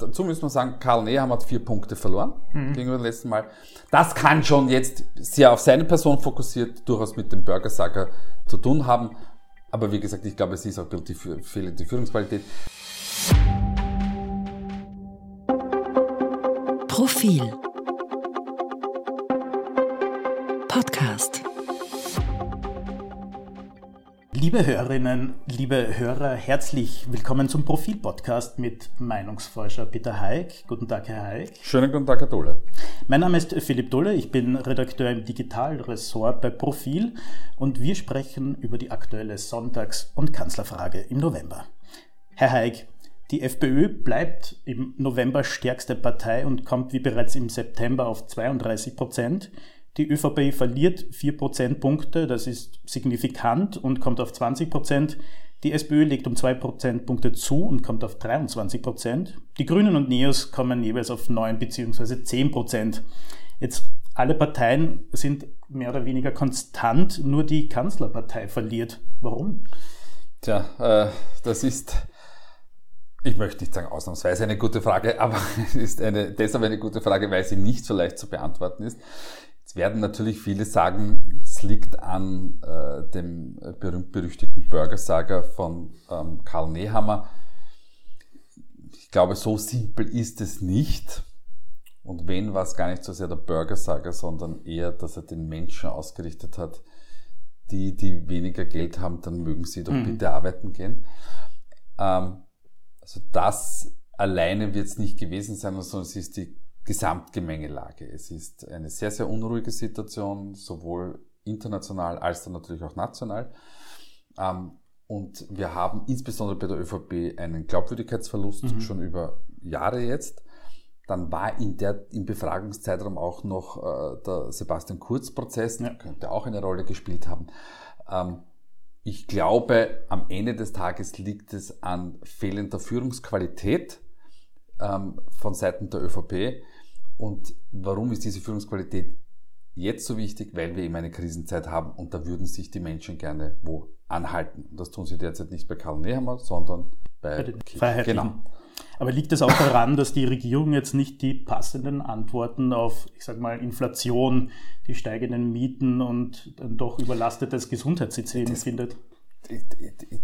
dazu müssen wir sagen, Karl Nehammer hat vier Punkte verloren mhm. gegenüber dem letzten Mal. Das kann schon jetzt sehr auf seine Person fokussiert, durchaus mit dem Burgersacker zu tun haben. Aber wie gesagt, ich glaube, es ist auch die fehlende Führungsqualität. Profil Podcast Liebe Hörerinnen, liebe Hörer, herzlich willkommen zum Profil-Podcast mit Meinungsforscher Peter Haig. Guten Tag, Herr Haig. Schönen guten Tag, Herr Dohle. Mein Name ist Philipp Dohle, ich bin Redakteur im Digitalressort bei Profil und wir sprechen über die aktuelle Sonntags- und Kanzlerfrage im November. Herr Haig, die FPÖ bleibt im November stärkste Partei und kommt wie bereits im September auf 32 Prozent. Die ÖVP verliert 4 Prozentpunkte, das ist signifikant und kommt auf 20 Prozent. Die SPÖ legt um 2 Prozentpunkte zu und kommt auf 23 Prozent. Die Grünen und Neos kommen jeweils auf 9 bzw. 10 Prozent. Jetzt alle Parteien sind mehr oder weniger konstant, nur die Kanzlerpartei verliert. Warum? Tja, äh, das ist, ich möchte nicht sagen ausnahmsweise eine gute Frage, aber es ist eine, deshalb eine gute Frage, weil sie nicht so leicht zu beantworten ist. Jetzt werden natürlich viele sagen, es liegt an äh, dem berühmt-berüchtigten Burgersager von ähm, Karl Nehammer. Ich glaube, so simpel ist es nicht. Und wenn, war es gar nicht so sehr der Burgersager, sondern eher, dass er den Menschen ausgerichtet hat, die, die weniger Geld haben, dann mögen sie doch mhm. bitte arbeiten gehen. Ähm, also das alleine wird es nicht gewesen sein, sondern es ist die Gesamtgemengelage. Es ist eine sehr, sehr unruhige Situation, sowohl international als dann natürlich auch national. Ähm, und wir haben insbesondere bei der ÖVP einen Glaubwürdigkeitsverlust mhm. schon über Jahre jetzt. Dann war in der, im Befragungszeitraum auch noch äh, der Sebastian Kurz-Prozess, ja. könnte auch eine Rolle gespielt haben. Ähm, ich glaube, am Ende des Tages liegt es an fehlender Führungsqualität ähm, von Seiten der ÖVP. Und warum ist diese Führungsqualität jetzt so wichtig? Weil wir eben eine Krisenzeit haben und da würden sich die Menschen gerne wo anhalten. Und das tun sie derzeit nicht bei Karl Nehammer, sondern bei, bei den Freiheitlichen. Genau. Aber liegt es auch daran, dass die Regierung jetzt nicht die passenden Antworten auf, ich sag mal, Inflation, die steigenden Mieten und ein doch überlastetes Gesundheitssystem das, findet?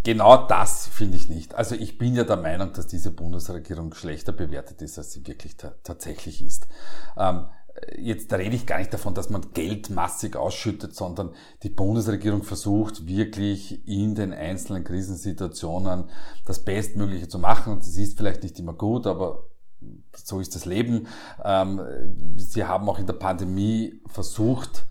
Genau das finde ich nicht. Also ich bin ja der Meinung, dass diese Bundesregierung schlechter bewertet ist, als sie wirklich tatsächlich ist. Ähm, jetzt rede ich gar nicht davon, dass man Geld massig ausschüttet, sondern die Bundesregierung versucht wirklich in den einzelnen Krisensituationen das Bestmögliche zu machen. Das ist vielleicht nicht immer gut, aber so ist das Leben. Ähm, sie haben auch in der Pandemie versucht,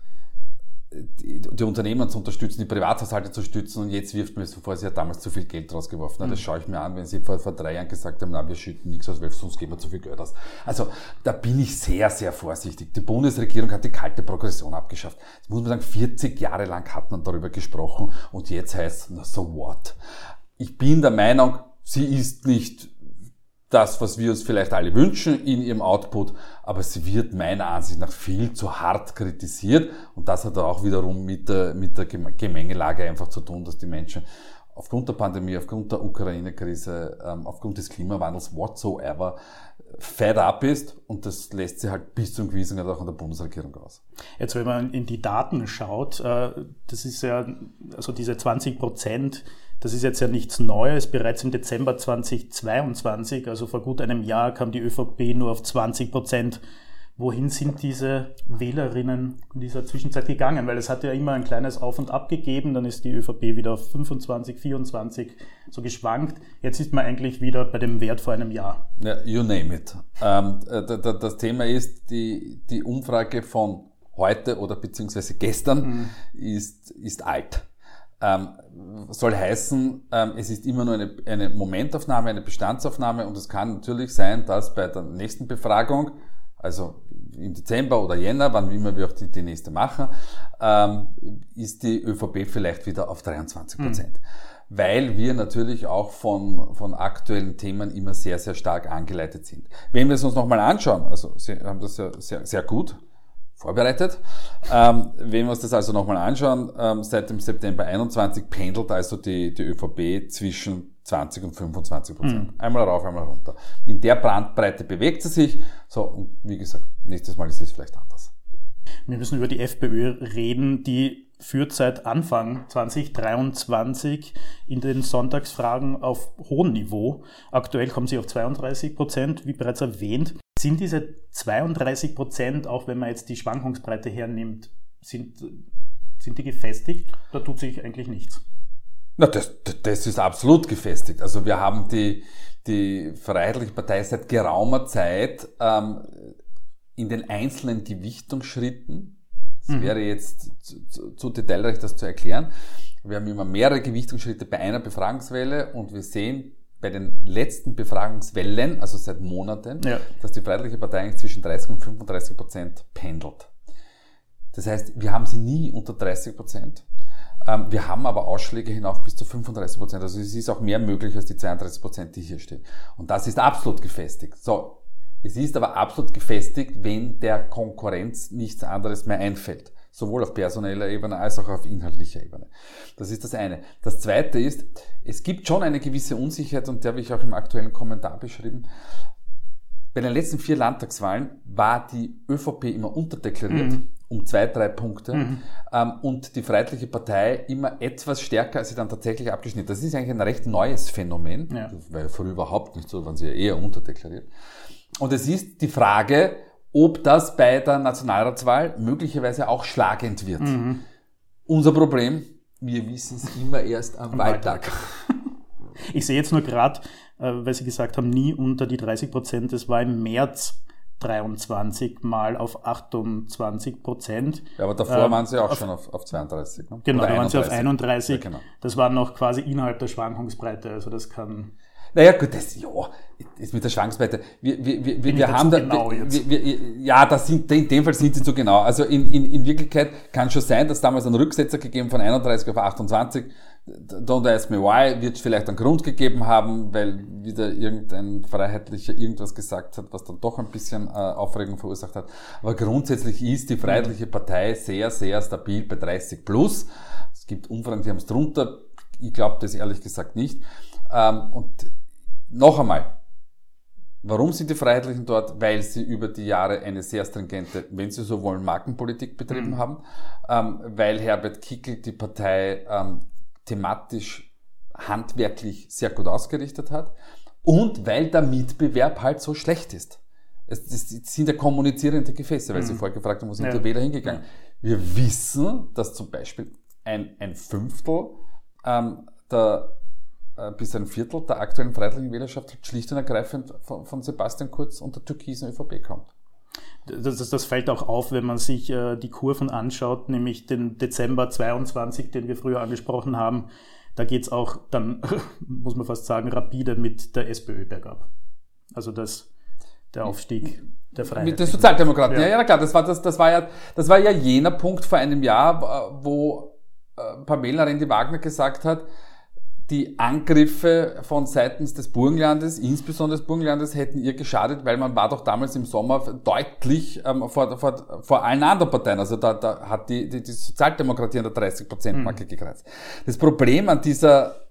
die, die, Unternehmen zu unterstützen, die Privathaushalte zu stützen und jetzt wirft mir so vor, sie hat damals zu viel Geld rausgeworfen. Mhm. Das schaue ich mir an, wenn sie vor, vor drei Jahren gesagt haben, na, wir schütten nichts aus, weil sonst geben wir zu viel Geld aus. Also da bin ich sehr, sehr vorsichtig. Die Bundesregierung hat die kalte Progression abgeschafft. Das muss man sagen, 40 Jahre lang hat man darüber gesprochen und jetzt heißt na so what? Ich bin der Meinung, sie ist nicht das, was wir uns vielleicht alle wünschen in ihrem Output, aber sie wird meiner Ansicht nach viel zu hart kritisiert und das hat auch wiederum mit der, mit der Gemengelage einfach zu tun, dass die Menschen aufgrund der Pandemie, aufgrund der Ukraine-Krise, ähm, aufgrund des Klimawandels, whatsoever, fed up ist und das lässt sich halt bis zum gewissen Grad auch an der Bundesregierung aus. Jetzt, wenn man in die Daten schaut, äh, das ist ja, also diese 20 Prozent, das ist jetzt ja nichts Neues. Bereits im Dezember 2022, also vor gut einem Jahr, kam die ÖVP nur auf 20 Prozent. Wohin sind diese Wählerinnen in dieser Zwischenzeit gegangen? Weil es hat ja immer ein kleines Auf und Ab gegeben, dann ist die ÖVP wieder auf 25, 24 so geschwankt. Jetzt ist man eigentlich wieder bei dem Wert vor einem Jahr. Ja, you name it. Ähm, äh, das Thema ist, die, die Umfrage von heute oder beziehungsweise gestern mhm. ist, ist alt ähm, soll heißen, ähm, es ist immer nur eine, eine Momentaufnahme, eine Bestandsaufnahme und es kann natürlich sein, dass bei der nächsten Befragung, also im Dezember oder Jänner, wann immer wir auch die, die nächste machen, ähm, ist die ÖVP vielleicht wieder auf 23 Prozent. Mhm. Weil wir natürlich auch von, von aktuellen Themen immer sehr, sehr stark angeleitet sind. Wenn wir es uns nochmal anschauen, also Sie haben das ja sehr, sehr gut vorbereitet. Ähm, wenn wir uns das also nochmal anschauen, ähm, seit dem September 21 pendelt also die, die ÖVP zwischen 20 und 25 Prozent. Mhm. Einmal rauf, einmal runter. In der Brandbreite bewegt sie sich. So, und wie gesagt, nächstes Mal ist es vielleicht anders. Wir müssen über die FPÖ reden, die führt seit Anfang 2023 in den Sonntagsfragen auf hohem Niveau. Aktuell kommen sie auf 32 Prozent, wie bereits erwähnt. Sind diese 32 Prozent, auch wenn man jetzt die Schwankungsbreite hernimmt, sind, sind die gefestigt? Da tut sich eigentlich nichts. Na, das, das ist absolut gefestigt. Also wir haben die, die Freiheitliche Partei seit geraumer Zeit ähm, in den einzelnen Gewichtungsschritten, es mhm. wäre jetzt zu, zu, zu detailreich, das zu erklären, wir haben immer mehrere Gewichtungsschritte bei einer Befragungswelle und wir sehen bei den letzten Befragungswellen, also seit Monaten, ja. dass die Freiheitliche Partei eigentlich zwischen 30 und 35 Prozent pendelt. Das heißt, wir haben sie nie unter 30 Prozent. Ähm, wir haben aber Ausschläge hinauf bis zu 35 Prozent. Also es ist auch mehr möglich als die 32 Prozent, die hier stehen. Und das ist absolut gefestigt. So, es ist aber absolut gefestigt, wenn der Konkurrenz nichts anderes mehr einfällt. Sowohl auf personeller Ebene als auch auf inhaltlicher Ebene. Das ist das eine. Das zweite ist, es gibt schon eine gewisse Unsicherheit und die habe ich auch im aktuellen Kommentar beschrieben. Bei den letzten vier Landtagswahlen war die ÖVP immer unterdeklariert. Mhm um zwei, drei Punkte mhm. ähm, und die Freiheitliche Partei immer etwas stärker, als sie dann tatsächlich abgeschnitten. Das ist eigentlich ein recht neues Phänomen, ja. weil früher überhaupt nicht so, waren sie ja eher unterdeklariert. Und es ist die Frage, ob das bei der Nationalratswahl möglicherweise auch schlagend wird. Mhm. Unser Problem, wir wissen es immer erst am, am Wahltag. Ich sehe jetzt nur gerade, äh, weil Sie gesagt haben, nie unter die 30 Prozent, das war im März 23 mal auf 28 Prozent. Ja, aber davor ähm, waren sie auch auf, schon auf, auf 32. Ne? Genau, Oder da waren sie auf 31. Ja, genau. Das war noch quasi innerhalb der Schwankungsbreite, also das kann naja, gut, das, ja, ist mit der Schwankungsbreite. Wir, wir, wir, wir, wir haben da, genau wir, wir, ja, das sind, in dem Fall sind sie zu genau. Also in, in, in Wirklichkeit kann schon sein, dass damals ein Rücksetzer gegeben von 31 auf 28. Don't ask me why, wird vielleicht einen Grund gegeben haben, weil wieder irgendein Freiheitlicher irgendwas gesagt hat, was dann doch ein bisschen äh, Aufregung verursacht hat. Aber grundsätzlich ist die Freiheitliche Partei sehr, sehr stabil bei 30 plus. Es gibt Umfragen, die haben es drunter. Ich glaube das ehrlich gesagt nicht. Ähm, und noch einmal, warum sind die Freiheitlichen dort? Weil sie über die Jahre eine sehr stringente, wenn sie so wollen, Markenpolitik betrieben mhm. haben, ähm, weil Herbert Kickel die Partei ähm, thematisch, handwerklich sehr gut ausgerichtet hat und weil der Mitbewerb halt so schlecht ist. Es, das sind ja kommunizierende Gefäße, weil mhm. Sie vorher gefragt haben, wo sind ja. die Wähler hingegangen? Wir wissen, dass zum Beispiel ein, ein Fünftel ähm, der bis ein Viertel der aktuellen freiheitlichen Wählerschaft schlicht und ergreifend von, von Sebastian Kurz und der türkisen ÖVP kommt. Das, das, das, fällt auch auf, wenn man sich äh, die Kurven anschaut, nämlich den Dezember 22, den wir früher angesprochen haben. Da geht es auch dann, muss man fast sagen, rapide mit der SPÖ bergab. Also das, der Aufstieg der Freiheit. Mit den Sozialdemokraten, ja. ja, ja, klar, das war, das, das, war ja, das war ja jener Punkt vor einem Jahr, wo äh, Pamela Rendi-Wagner gesagt hat, die Angriffe von seitens des Burgenlandes, insbesondere des Burgenlandes, hätten ihr geschadet, weil man war doch damals im Sommer deutlich ähm, vor, vor, vor allen anderen Parteien. Also da, da hat die, die, die Sozialdemokratie an der 30-Prozent-Marke mhm. gekreist. Das Problem an dieser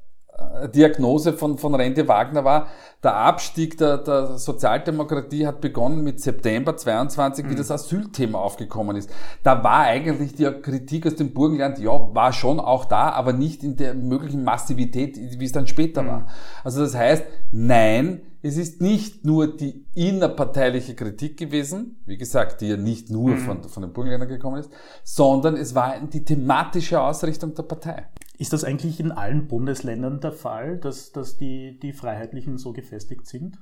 Diagnose von, von Rente Wagner war, der Abstieg der, der Sozialdemokratie hat begonnen mit September 22, mhm. wie das Asylthema aufgekommen ist. Da war eigentlich die Kritik aus dem Burgenland, ja, war schon auch da, aber nicht in der möglichen Massivität, wie es dann später mhm. war. Also das heißt, nein, es ist nicht nur die innerparteiliche Kritik gewesen, wie gesagt, die ja nicht nur mhm. von, von den Burgenländern gekommen ist, sondern es war die thematische Ausrichtung der Partei. Ist das eigentlich in allen Bundesländern der Fall, dass, dass die, die Freiheitlichen so gefestigt sind?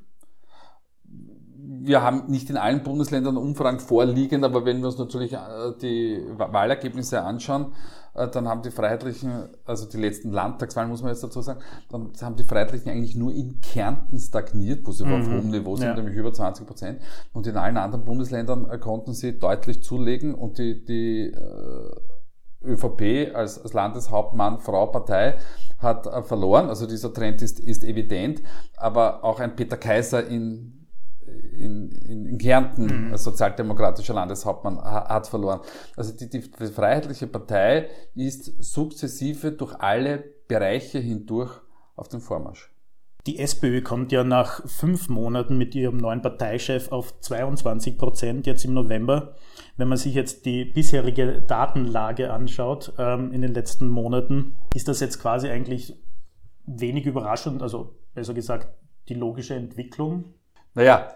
wir haben nicht in allen Bundesländern Umfragen vorliegend, aber wenn wir uns natürlich äh, die Wahlergebnisse anschauen, äh, dann haben die Freiheitlichen, also die letzten Landtagswahlen muss man jetzt dazu sagen, dann haben die Freiheitlichen eigentlich nur in Kärnten stagniert, wo sie mhm. auf hohem Niveau sind, ja. nämlich über 20 Prozent. Und in allen anderen Bundesländern äh, konnten sie deutlich zulegen und die, die ÖVP als, als Landeshauptmann, Frau, Partei hat verloren. Also dieser Trend ist, ist evident. Aber auch ein Peter Kaiser in in, in, in Kärnten mhm. als sozialdemokratischer Landeshauptmann hat verloren. Also die, die Freiheitliche Partei ist sukzessive durch alle Bereiche hindurch auf dem Vormarsch. Die SPÖ kommt ja nach fünf Monaten mit ihrem neuen Parteichef auf 22 Prozent jetzt im November. Wenn man sich jetzt die bisherige Datenlage anschaut ähm, in den letzten Monaten, ist das jetzt quasi eigentlich wenig überraschend, also besser gesagt die logische Entwicklung? Naja,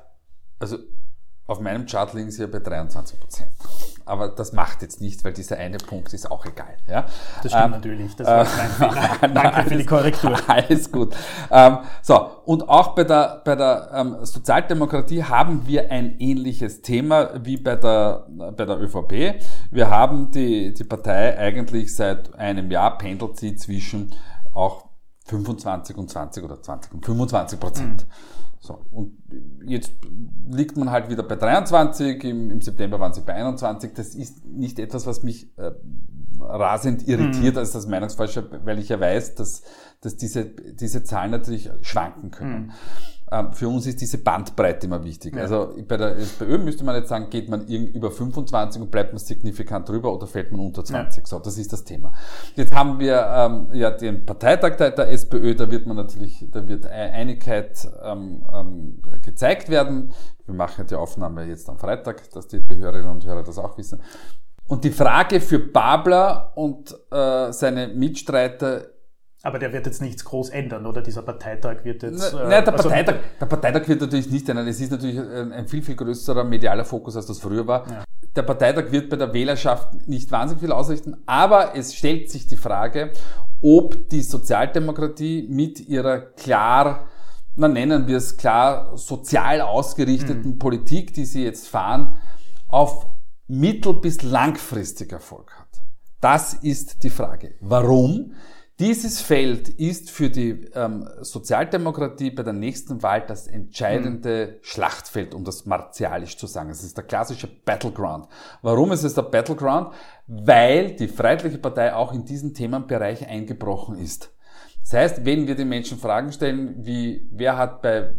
also auf meinem Chart liegen sie ja bei 23 Prozent. Aber das macht jetzt nichts, weil dieser eine Punkt ist auch egal. Ja? Das stimmt ähm, natürlich. Das war mein Fehler. Danke für die Korrektur. Alles gut. Ähm, so, und auch bei der, bei der ähm, Sozialdemokratie haben wir ein ähnliches Thema wie bei der, bei der ÖVP. Wir haben die, die Partei eigentlich seit einem Jahr pendelt sie zwischen auch 25 und 20 oder 20 und 25 Prozent. Mhm. So, und jetzt liegt man halt wieder bei 23, im, im September waren sie bei 21. Das ist nicht etwas, was mich äh, rasend irritiert mhm. als das Meinungsforscher, weil ich ja weiß, dass, dass diese, diese Zahlen natürlich schwanken können. Mhm. Ähm, für uns ist diese Bandbreite immer wichtig. Ja. Also bei der SPÖ müsste man jetzt sagen, geht man über 25 und bleibt man signifikant drüber oder fällt man unter 20. Ja. So, das ist das Thema. Jetzt haben wir ähm, ja den Parteitag der, der, SPÖ, da wird man natürlich, da wird Einigkeit ähm, ähm, gezeigt werden. Wir machen die Aufnahme jetzt am Freitag, dass die, die Hörerinnen und Hörer das auch wissen. Und die Frage für Babler und äh, seine Mitstreiter aber der wird jetzt nichts groß ändern, oder? Dieser Parteitag wird jetzt. Äh, Nein, der, also Parteitag, der Parteitag wird natürlich nicht ändern. Es ist natürlich ein, ein, viel, viel größerer medialer Fokus, als das früher war. Ja. Der Parteitag wird bei der Wählerschaft nicht wahnsinnig viel ausrichten, aber es stellt sich die Frage, ob die Sozialdemokratie mit ihrer klar, na nennen wir es klar, sozial ausgerichteten mhm. Politik, die sie jetzt fahren, auf mittel- bis langfristig Erfolg hat. Das ist die Frage. Warum? Dieses Feld ist für die ähm, Sozialdemokratie bei der nächsten Wahl das entscheidende mhm. Schlachtfeld, um das martialisch zu sagen. Es ist der klassische Battleground. Warum ist es der Battleground? Weil die Freiheitliche Partei auch in diesen Themenbereich eingebrochen ist. Das heißt, wenn wir den Menschen Fragen stellen, wie wer hat bei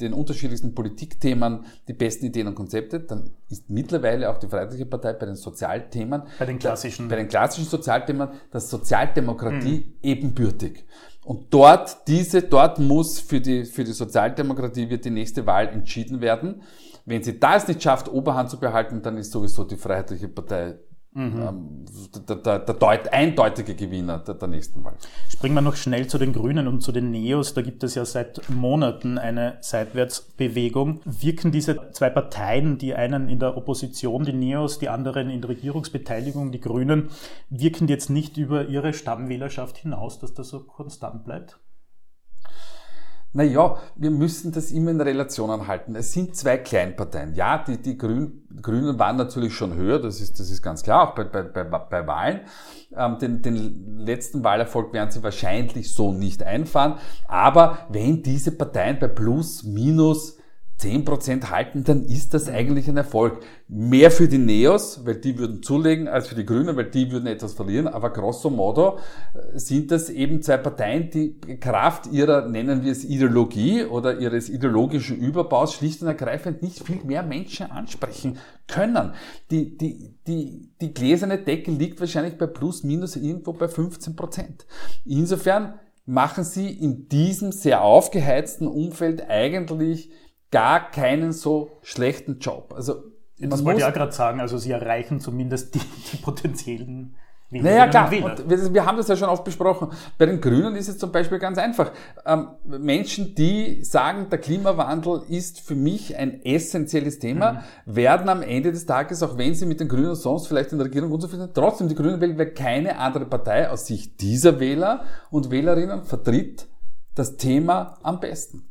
den unterschiedlichsten Politikthemen die besten Ideen und Konzepte, dann ist mittlerweile auch die Freiheitliche Partei bei den Sozialthemen, bei den klassischen, bei den klassischen Sozialthemen, das Sozialdemokratie mhm. ebenbürtig. Und dort, diese, dort muss für die, für die Sozialdemokratie wird die nächste Wahl entschieden werden. Wenn sie da es nicht schafft, Oberhand zu behalten, dann ist sowieso die Freiheitliche Partei Mhm. Der, der, der deut, eindeutige Gewinner der, der, nächsten Wahl. Springen wir noch schnell zu den Grünen und zu den Neos. Da gibt es ja seit Monaten eine Seitwärtsbewegung. Wirken diese zwei Parteien, die einen in der Opposition, die Neos, die anderen in der Regierungsbeteiligung, die Grünen, wirken jetzt nicht über ihre Stammwählerschaft hinaus, dass das so konstant bleibt? Naja, wir müssen das immer in Relationen halten. Es sind zwei Kleinparteien. Ja, die, die Grün, Grünen waren natürlich schon höher, das ist, das ist ganz klar, auch bei, bei, bei, bei Wahlen. Ähm, den, den letzten Wahlerfolg werden sie wahrscheinlich so nicht einfahren. Aber wenn diese Parteien bei plus, minus 10% halten, dann ist das eigentlich ein Erfolg. Mehr für die Neos, weil die würden zulegen, als für die Grünen, weil die würden etwas verlieren. Aber grosso modo äh, sind das eben zwei Parteien, die Kraft ihrer, nennen wir es Ideologie oder ihres ideologischen Überbaus schlicht und ergreifend nicht viel mehr Menschen ansprechen können. Die, die, die, die gläserne Decke liegt wahrscheinlich bei plus minus irgendwo bei 15%. Insofern machen sie in diesem sehr aufgeheizten Umfeld eigentlich gar keinen so schlechten Job. Also das wollte ich ja gerade sagen, also sie erreichen zumindest die, die potenziellen naja, klar. Und wir, wir, haben das ja schon oft besprochen. Bei den Grünen ist es zum Beispiel ganz einfach. Ähm, Menschen, die sagen, der Klimawandel ist für mich ein essentielles Thema, mhm. werden am Ende des Tages, auch wenn sie mit den Grünen sonst vielleicht in der Regierung unzufrieden sind, trotzdem die Grünen wählen, weil keine andere Partei aus Sicht dieser Wähler und Wählerinnen vertritt das Thema am besten.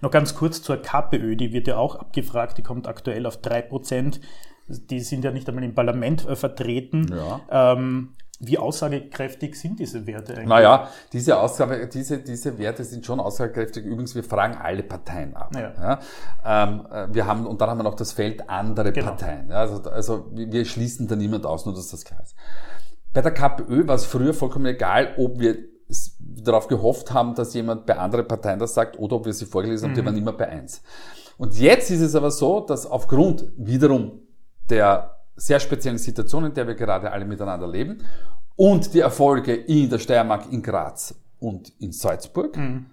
Noch ganz kurz zur KPÖ, die wird ja auch abgefragt, die kommt aktuell auf 3%. Die sind ja nicht einmal im Parlament äh, vertreten. Ja. Ähm, wie aussagekräftig sind diese Werte eigentlich? Naja, diese, Aussage, diese, diese Werte sind schon aussagekräftig. Übrigens, wir fragen alle Parteien ab. Ja. ja. Ähm, äh, wir haben, und dann haben wir noch das Feld andere genau. Parteien. Also, also wir schließen da niemand aus, nur dass das klar ist. Bei der KPÖ war es früher vollkommen egal, ob wir darauf gehofft haben, dass jemand bei anderen Parteien das sagt oder ob wir sie vorgelesen haben, mhm. die waren immer bei eins. Und jetzt ist es aber so, dass aufgrund wiederum der sehr speziellen Situation, in der wir gerade alle miteinander leben und die Erfolge in der Steiermark, in Graz und in Salzburg, mhm.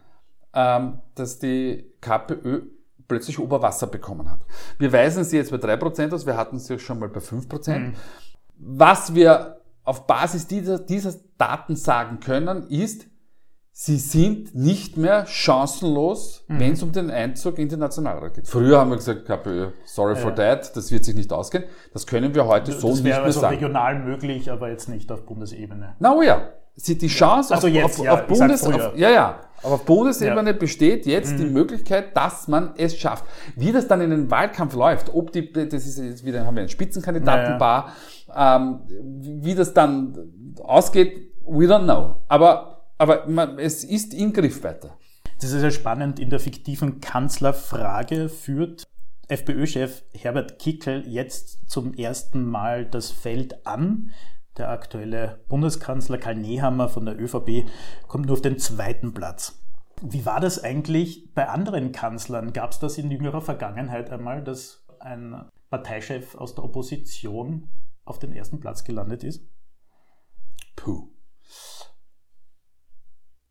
ähm, dass die KPÖ plötzlich Oberwasser bekommen hat. Wir weisen sie jetzt bei 3% aus, wir hatten sie schon mal bei 5%. Mhm. Was wir auf Basis dieser, dieser Daten sagen können, ist, sie sind nicht mehr chancenlos, mhm. wenn es um den Einzug in den Nationalrat geht. Früher haben wir gesagt, KPÖ, sorry ja. for that, das wird sich nicht ausgehen. Das können wir heute so nicht mehr also sagen. Das wäre regional möglich, aber jetzt nicht auf Bundesebene. Na oh ja, sie, die Chance also auf, jetzt, auf, ja, auf Bundes... Auf, ja, ja, aber auf Bundesebene ja. besteht jetzt mhm. die Möglichkeit, dass man es schafft. Wie das dann in den Wahlkampf läuft, ob die, das ist jetzt wieder, haben wir einen Spitzenkandidatenbar, ja, ähm, wie das dann ausgeht, we don't know. Aber aber man, es ist in Griffweite. Das ist ja spannend. In der fiktiven Kanzlerfrage führt FPÖ-Chef Herbert Kickel jetzt zum ersten Mal das Feld an. Der aktuelle Bundeskanzler Karl Nehammer von der ÖVP kommt nur auf den zweiten Platz. Wie war das eigentlich bei anderen Kanzlern? Gab es das in jüngerer Vergangenheit einmal, dass ein Parteichef aus der Opposition auf den ersten Platz gelandet ist? Puh.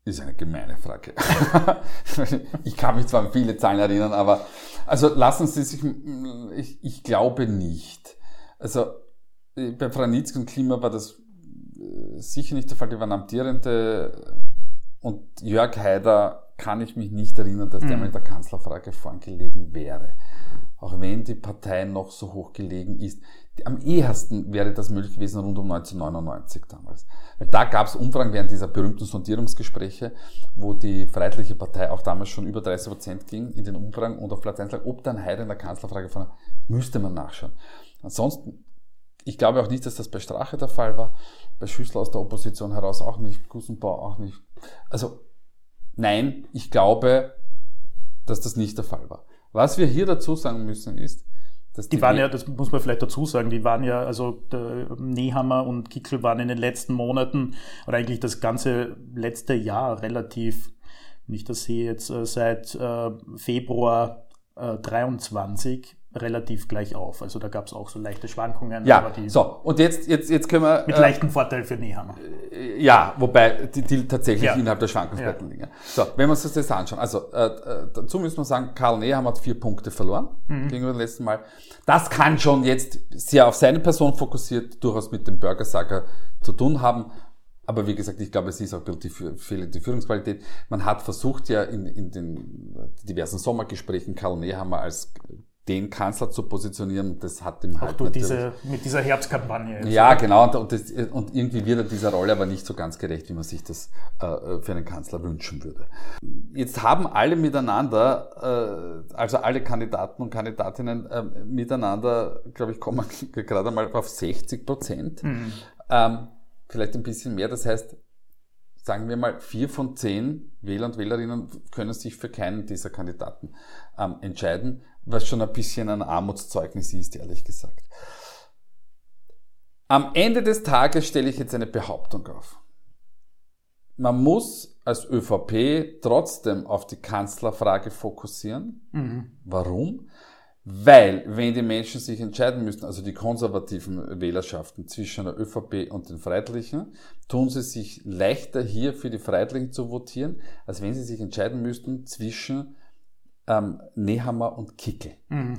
Ist eine gemeine Frage. ich kann mich zwar an viele Zahlen erinnern, aber also lassen Sie sich, ich, ich glaube nicht. Also bei Franitzky und Klima war das äh, sicher nicht der Fall, die waren amtierende und Jörg Haider kann ich mich nicht erinnern, dass der mhm. mit der Kanzlerfrage vorn gelegen wäre. Auch wenn die Partei noch so hoch gelegen ist. Am ehesten wäre das möglich gewesen rund um 1999 damals. Weil da gab es Umfragen während dieser berühmten Sondierungsgespräche, wo die Freiheitliche Partei auch damals schon über 30 Prozent ging in den Umfragen und auf Platz 1 lag, ob dann Heide in der Kanzlerfrage von müsste man nachschauen. Ansonsten, ich glaube auch nicht, dass das bei Strache der Fall war, bei Schüssel aus der Opposition heraus auch nicht, Gusenbau auch nicht. Also, nein, ich glaube, dass das nicht der Fall war. Was wir hier dazu sagen müssen ist, die, die, waren ja, das muss man vielleicht dazu sagen, die waren ja, also Nehammer und Kickel waren in den letzten Monaten oder eigentlich das ganze letzte Jahr relativ, wenn ich das sehe jetzt äh, seit äh, Februar äh, 23 relativ gleich auf. Also da gab es auch so leichte Schwankungen. Ja, so, und jetzt, jetzt, jetzt können wir... Mit äh, leichtem Vorteil für Nehammer. Äh, ja, wobei die, die tatsächlich ja. innerhalb der Schwankungsbreiten ja. liegen. So, wenn wir uns das jetzt anschauen. Also äh, äh, dazu müssen wir sagen, Karl Nehammer hat vier Punkte verloren mhm. gegenüber dem letzten Mal. Das kann schon jetzt sehr auf seine Person fokussiert durchaus mit dem Burgersacker zu tun haben. Aber wie gesagt, ich glaube, es ist auch die, fehlende Führungsqualität. Man hat versucht ja in, in den diversen Sommergesprächen Karl Nehammer als den Kanzler zu positionieren, das hat ihm halt. Auch diese, mit dieser Herbstkampagne. Jetzt, ja, oder? genau. Und, und, das, und, irgendwie wird er dieser Rolle aber nicht so ganz gerecht, wie man sich das äh, für einen Kanzler wünschen würde. Jetzt haben alle miteinander, äh, also alle Kandidaten und Kandidatinnen äh, miteinander, glaube ich, kommen gerade mal auf 60 Prozent. Mhm. Ähm, vielleicht ein bisschen mehr. Das heißt, sagen wir mal, vier von zehn Wähler und Wählerinnen können sich für keinen dieser Kandidaten ähm, entscheiden was schon ein bisschen ein Armutszeugnis ist, ehrlich gesagt. Am Ende des Tages stelle ich jetzt eine Behauptung auf. Man muss als ÖVP trotzdem auf die Kanzlerfrage fokussieren. Mhm. Warum? Weil, wenn die Menschen sich entscheiden müssen, also die konservativen Wählerschaften zwischen der ÖVP und den Freiheitlichen, tun sie sich leichter hier für die Freiheitlichen zu votieren, als wenn sie sich entscheiden müssten zwischen ähm, Nehammer und Kickel. Mhm.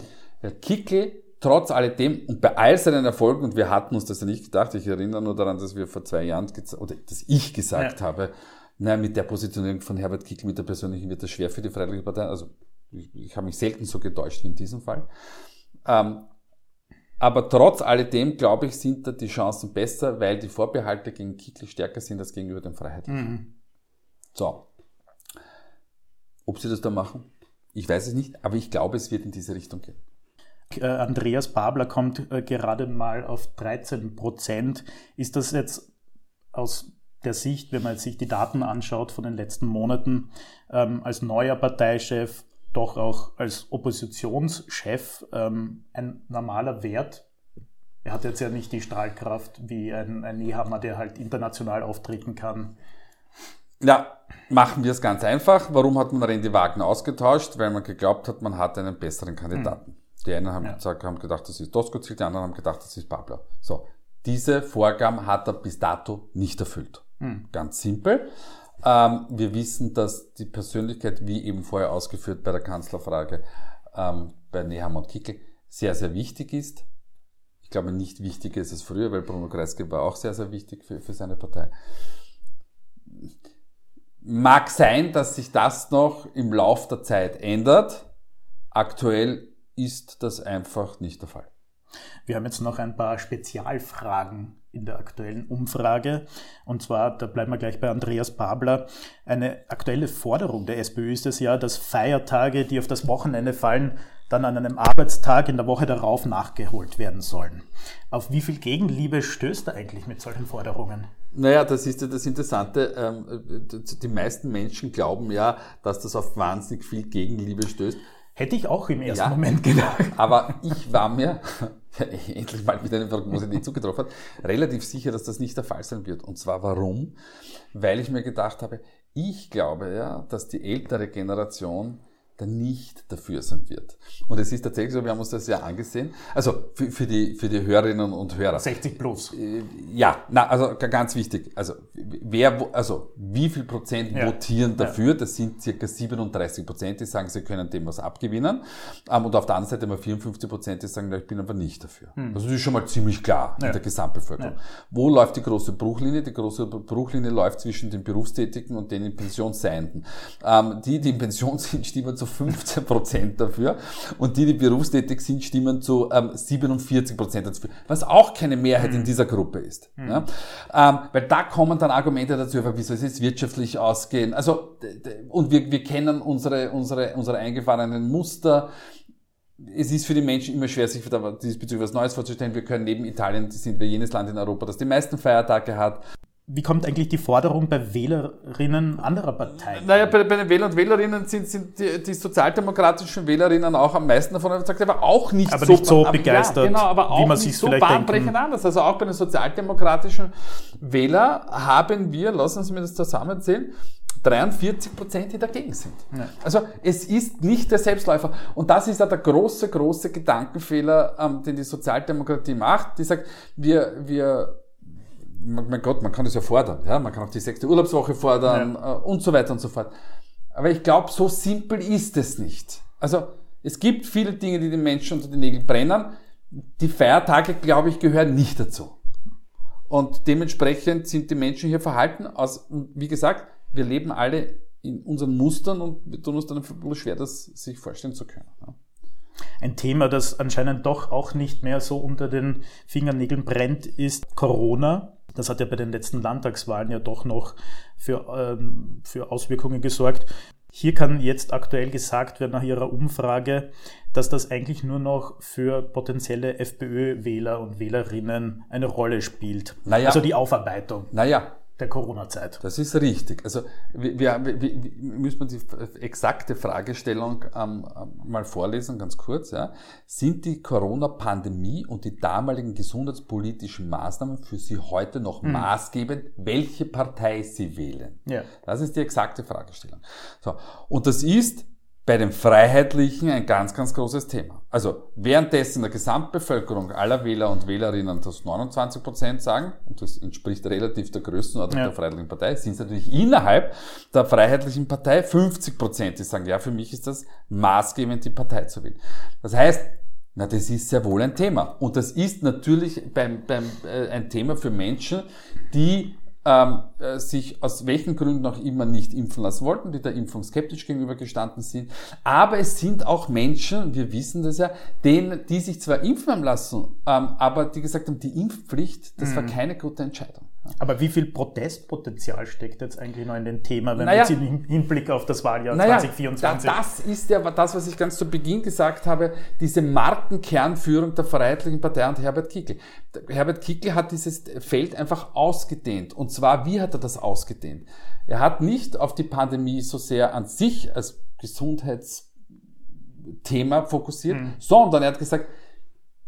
Kickel, trotz alledem und bei all seinen Erfolgen, und wir hatten uns das ja nicht gedacht, ich erinnere nur daran, dass wir vor zwei Jahren, oder dass ich gesagt ja. habe, naja, mit der Positionierung von Herbert Kickel, mit der persönlichen wird das schwer für die Freiheitliche Partei. Also ich, habe mich selten so getäuscht wie in diesem Fall. Ähm, aber trotz alledem, glaube ich, sind da die Chancen besser, weil die Vorbehalte gegen Kickel stärker sind als gegenüber den Freiheitlichen. Mhm. So. Ob sie das da machen? Ich weiß es nicht, aber ich glaube, es wird in diese Richtung gehen. Äh, Andreas Babler kommt äh, gerade mal auf 13 Prozent. Ist das jetzt aus der Sicht, wenn man sich die Daten anschaut von den letzten Monaten, ähm, als neuer Parteichef, doch auch als Oppositionschef ähm, ein normaler Wert? Er hat jetzt ja nicht die Strahlkraft wie ein, ein Nehammer, der halt international auftreten kann. Ja, machen wir es ganz einfach. Warum hat man Randy Wagner ausgetauscht? Weil man geglaubt hat, man hat einen besseren Kandidaten. Mhm. Die einen haben, ja. gesagt, haben gedacht, das ist Doskozil, die anderen haben gedacht, das ist Pablo. So. Diese Vorgaben hat er bis dato nicht erfüllt. Mhm. Ganz simpel. Ähm, wir wissen, dass die Persönlichkeit, wie eben vorher ausgeführt bei der Kanzlerfrage, ähm, bei Nehammer und Kickel, sehr, sehr wichtig ist. Ich glaube, nicht wichtiger ist es früher, weil Bruno Kreisky war auch sehr, sehr wichtig für, für seine Partei. Mag sein, dass sich das noch im Lauf der Zeit ändert. Aktuell ist das einfach nicht der Fall. Wir haben jetzt noch ein paar Spezialfragen in der aktuellen Umfrage. Und zwar, da bleiben wir gleich bei Andreas Babler. Eine aktuelle Forderung der SPÖ ist es ja, dass Feiertage, die auf das Wochenende fallen, dann an einem Arbeitstag in der Woche darauf nachgeholt werden sollen. Auf wie viel Gegenliebe stößt er eigentlich mit solchen Forderungen? Naja, das ist ja das Interessante. Ähm, die meisten Menschen glauben ja, dass das auf wahnsinnig viel Gegenliebe stößt. Hätte ich auch im ersten ja, Moment gedacht. Aber ich war mir, endlich mal wieder eine Prognose, die zugetroffen hat, relativ sicher, dass das nicht der Fall sein wird. Und zwar warum? Weil ich mir gedacht habe, ich glaube ja, dass die ältere Generation dann nicht dafür sein wird. Und es ist tatsächlich so, wir haben uns das ja angesehen. Also für, für, die, für die Hörerinnen und Hörer. 60 plus. Äh, ja, na, also ganz wichtig. Also wer, also wie viel Prozent ja. votieren dafür? Ja. Das sind circa 37 Prozent, die sagen, sie können dem was abgewinnen. Ähm, und auf der anderen Seite haben wir 54 Prozent, die sagen, ich bin aber nicht dafür. Hm. Also das ist schon mal ziemlich klar ja. in der Gesamtbevölkerung. Wo läuft die große Bruchlinie? Die große Bruchlinie läuft zwischen den Berufstätigen und den in Pension Seienden. Ähm, die, die in Pension sind, stimmen zu 15 Prozent dafür und die, die berufstätig sind, stimmen zu ähm, 47 Prozent dafür, was auch keine Mehrheit mhm. in dieser Gruppe ist. Mhm. Ja? Ähm, weil da kommen dann Argumente dazu, wie soll es jetzt wirtschaftlich ausgehen? Also, und wir, wir kennen unsere, unsere, unsere eingefahrenen Muster, es ist für die Menschen immer schwer, sich diesbezüglich was Neues vorzustellen. Wir können neben Italien, sind wir jenes Land in Europa, das die meisten Feiertage hat. Wie kommt eigentlich die Forderung bei Wählerinnen anderer Parteien? Naja, bei, bei den Wählern und Wählerinnen sind, sind die, die, sozialdemokratischen Wählerinnen auch am meisten davon überzeugt, aber auch nicht aber so, nicht so begeistert, ja, genau, aber auch wie man sich so bahnbrechend anders. Also auch bei den sozialdemokratischen Wählern haben wir, lassen Sie mir das zusammenzählen, 43 Prozent, die dagegen sind. Ja. Also es ist nicht der Selbstläufer. Und das ist ja der große, große Gedankenfehler, ähm, den die Sozialdemokratie macht. Die sagt, wir, wir mein Gott, man kann das ja fordern. Ja? Man kann auch die sechste Urlaubswoche fordern ja. Äh, und so weiter und so fort. Aber ich glaube, so simpel ist es nicht. Also es gibt viele Dinge, die den Menschen unter den Nägeln brennen. Die Feiertage, glaube ich, gehören nicht dazu. Und dementsprechend sind die Menschen hier verhalten. Aus, wie gesagt, wir leben alle in unseren Mustern und wir tun uns dann bisschen schwer, das sich vorstellen zu können. Ein Thema, das anscheinend doch auch nicht mehr so unter den Fingernägeln brennt, ist Corona. Das hat ja bei den letzten Landtagswahlen ja doch noch für, ähm, für Auswirkungen gesorgt. Hier kann jetzt aktuell gesagt werden nach Ihrer Umfrage, dass das eigentlich nur noch für potenzielle FPÖ-Wähler und Wählerinnen eine Rolle spielt. Naja, also die Aufarbeitung. Naja, der Corona-Zeit. Das ist richtig. Also wir, wir, wir, müssen wir die exakte Fragestellung ähm, mal vorlesen, ganz kurz. Ja. Sind die Corona-Pandemie und die damaligen gesundheitspolitischen Maßnahmen für Sie heute noch mhm. maßgebend, welche Partei Sie wählen? Ja. Das ist die exakte Fragestellung. So. Und das ist bei den Freiheitlichen ein ganz, ganz großes Thema. Also währenddessen der Gesamtbevölkerung aller Wähler und Wählerinnen das 29 Prozent sagen, und das entspricht relativ der Größenordnung ja. der Freiheitlichen Partei, sind es natürlich innerhalb der Freiheitlichen Partei 50 Prozent, die sagen, ja, für mich ist das maßgebend, die Partei zu wählen. Das heißt, na, das ist sehr wohl ein Thema. Und das ist natürlich beim, beim, äh, ein Thema für Menschen, die ähm, äh, sich aus welchen Gründen auch immer nicht impfen lassen wollten, die der Impfung skeptisch gegenüber gestanden sind. Aber es sind auch Menschen, wir wissen das ja, denen, die sich zwar impfen haben lassen, ähm, aber die gesagt haben, die Impfpflicht, das mhm. war keine gute Entscheidung. Aber wie viel Protestpotenzial steckt jetzt eigentlich noch in dem Thema, wenn naja, wir jetzt im Hinblick auf das Wahljahr naja, 2024? Das ist ja das, was ich ganz zu Beginn gesagt habe, diese Markenkernführung der Freiheitlichen Partei und Herbert Kickl. Herbert Kickl hat dieses Feld einfach ausgedehnt. Und zwar, wie hat er das ausgedehnt? Er hat nicht auf die Pandemie so sehr an sich als Gesundheitsthema fokussiert, mhm. sondern er hat gesagt,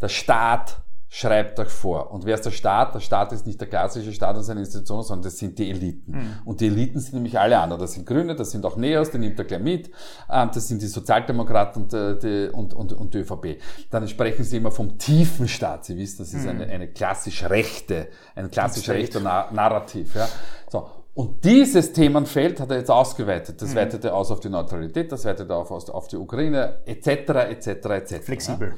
der Staat schreibt euch vor. Und wer ist der Staat? Der Staat ist nicht der klassische Staat und seine Institutionen, sondern das sind die Eliten. Mhm. Und die Eliten sind nämlich alle anderen. Das sind Grüne, das sind auch Neos, die nimmt er gleich mit. Ähm, das sind die Sozialdemokraten und, äh, die, und, und, und die ÖVP. Dann sprechen sie immer vom tiefen Staat. Sie wissen, das ist mhm. eine, eine klassisch rechte, ein klassisch rechter Narrativ. Ja. So. Und dieses Themenfeld hat er jetzt ausgeweitet. Das mhm. weitet er aus auf die Neutralität, das weitet er auf, auf die Ukraine, etc., etc., etc. Flexibel. Ja,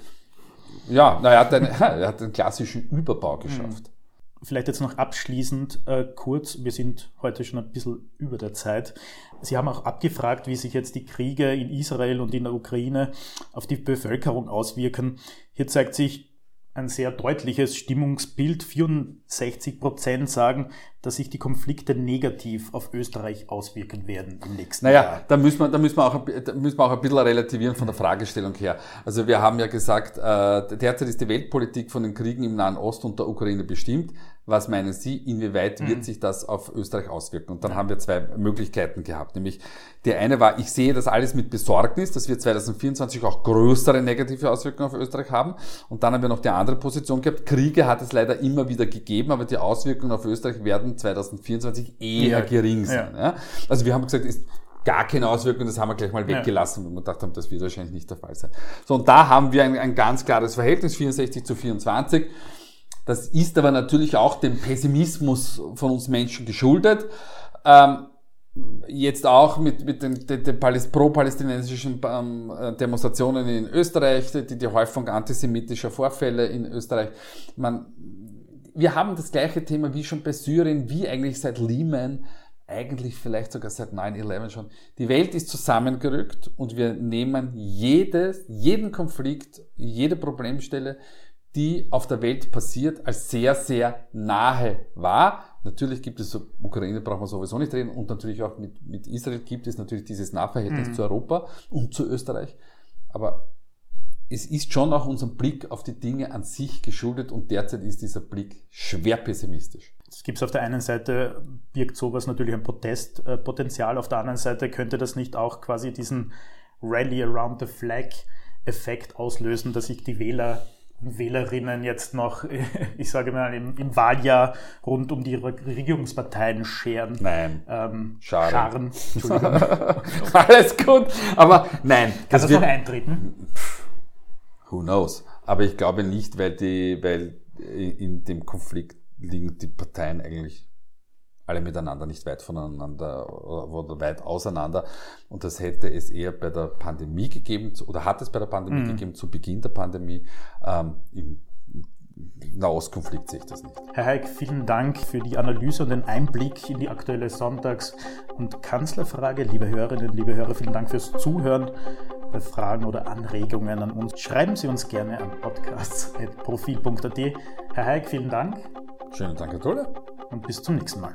na, er, hat einen, er hat einen klassischen Überbau geschafft. Mhm. Vielleicht jetzt noch abschließend äh, kurz, wir sind heute schon ein bisschen über der Zeit. Sie haben auch abgefragt, wie sich jetzt die Kriege in Israel und in der Ukraine auf die Bevölkerung auswirken. Hier zeigt sich, ein sehr deutliches Stimmungsbild. 64 Prozent sagen, dass sich die Konflikte negativ auf Österreich auswirken werden im nächsten naja, Jahr. Naja, da müssen wir, da müssen wir, auch, da müssen wir auch ein bisschen relativieren von der Fragestellung her. Also wir haben ja gesagt, äh, derzeit ist die Weltpolitik von den Kriegen im Nahen Osten und der Ukraine bestimmt. Was meinen Sie, inwieweit wird mhm. sich das auf Österreich auswirken? Und dann haben wir zwei Möglichkeiten gehabt. Nämlich, die eine war, ich sehe das alles mit Besorgnis, dass wir 2024 auch größere negative Auswirkungen auf Österreich haben. Und dann haben wir noch die andere Position gehabt. Kriege hat es leider immer wieder gegeben, aber die Auswirkungen auf Österreich werden 2024 eher ja. gering sein. Ja. Also wir haben gesagt, ist gar keine Auswirkungen, das haben wir gleich mal weggelassen, weil wir gedacht haben, das wird wahrscheinlich nicht der Fall sein. So, und da haben wir ein, ein ganz klares Verhältnis, 64 zu 24. Das ist aber natürlich auch dem Pessimismus von uns Menschen geschuldet. Ähm, jetzt auch mit, mit den, den, den pro-palästinensischen ähm, Demonstrationen in Österreich, die, die Häufung antisemitischer Vorfälle in Österreich. Man, wir haben das gleiche Thema wie schon bei Syrien, wie eigentlich seit Lehman, eigentlich vielleicht sogar seit 9-11 schon. Die Welt ist zusammengerückt und wir nehmen jedes, jeden Konflikt, jede Problemstelle die auf der Welt passiert, als sehr, sehr nahe wahr. Natürlich gibt es, Ukraine brauchen wir sowieso nicht reden, und natürlich auch mit, mit Israel gibt es natürlich dieses Nahverhältnis mhm. zu Europa und zu Österreich. Aber es ist schon auch unserem Blick auf die Dinge an sich geschuldet und derzeit ist dieser Blick schwer pessimistisch. Es gibt auf der einen Seite, birgt sowas natürlich ein Protestpotenzial, auf der anderen Seite könnte das nicht auch quasi diesen Rally around the flag Effekt auslösen, dass sich die Wähler Wählerinnen jetzt noch, ich sage mal, im, im Wahljahr rund um die Regierungsparteien scheren. Nein. Ähm, Scharen. Scharen. Alles gut. Aber nein. Kann das, noch eintreten? Who knows? Aber ich glaube nicht, weil die, weil in dem Konflikt liegen die Parteien eigentlich alle miteinander, nicht weit voneinander oder weit auseinander. Und das hätte es eher bei der Pandemie gegeben, oder hat es bei der Pandemie mhm. gegeben, zu Beginn der Pandemie. Ähm, Im Nahostkonflikt sehe ich das nicht. Herr Heik, vielen Dank für die Analyse und den Einblick in die aktuelle Sonntags- und Kanzlerfrage. Liebe Hörerinnen, liebe Hörer, vielen Dank fürs Zuhören. Bei Fragen oder Anregungen an uns schreiben Sie uns gerne an podcasts.profil.at. Herr Heik, vielen Dank. Schönen Dank, Herr Tolle. Und bis zum nächsten Mal.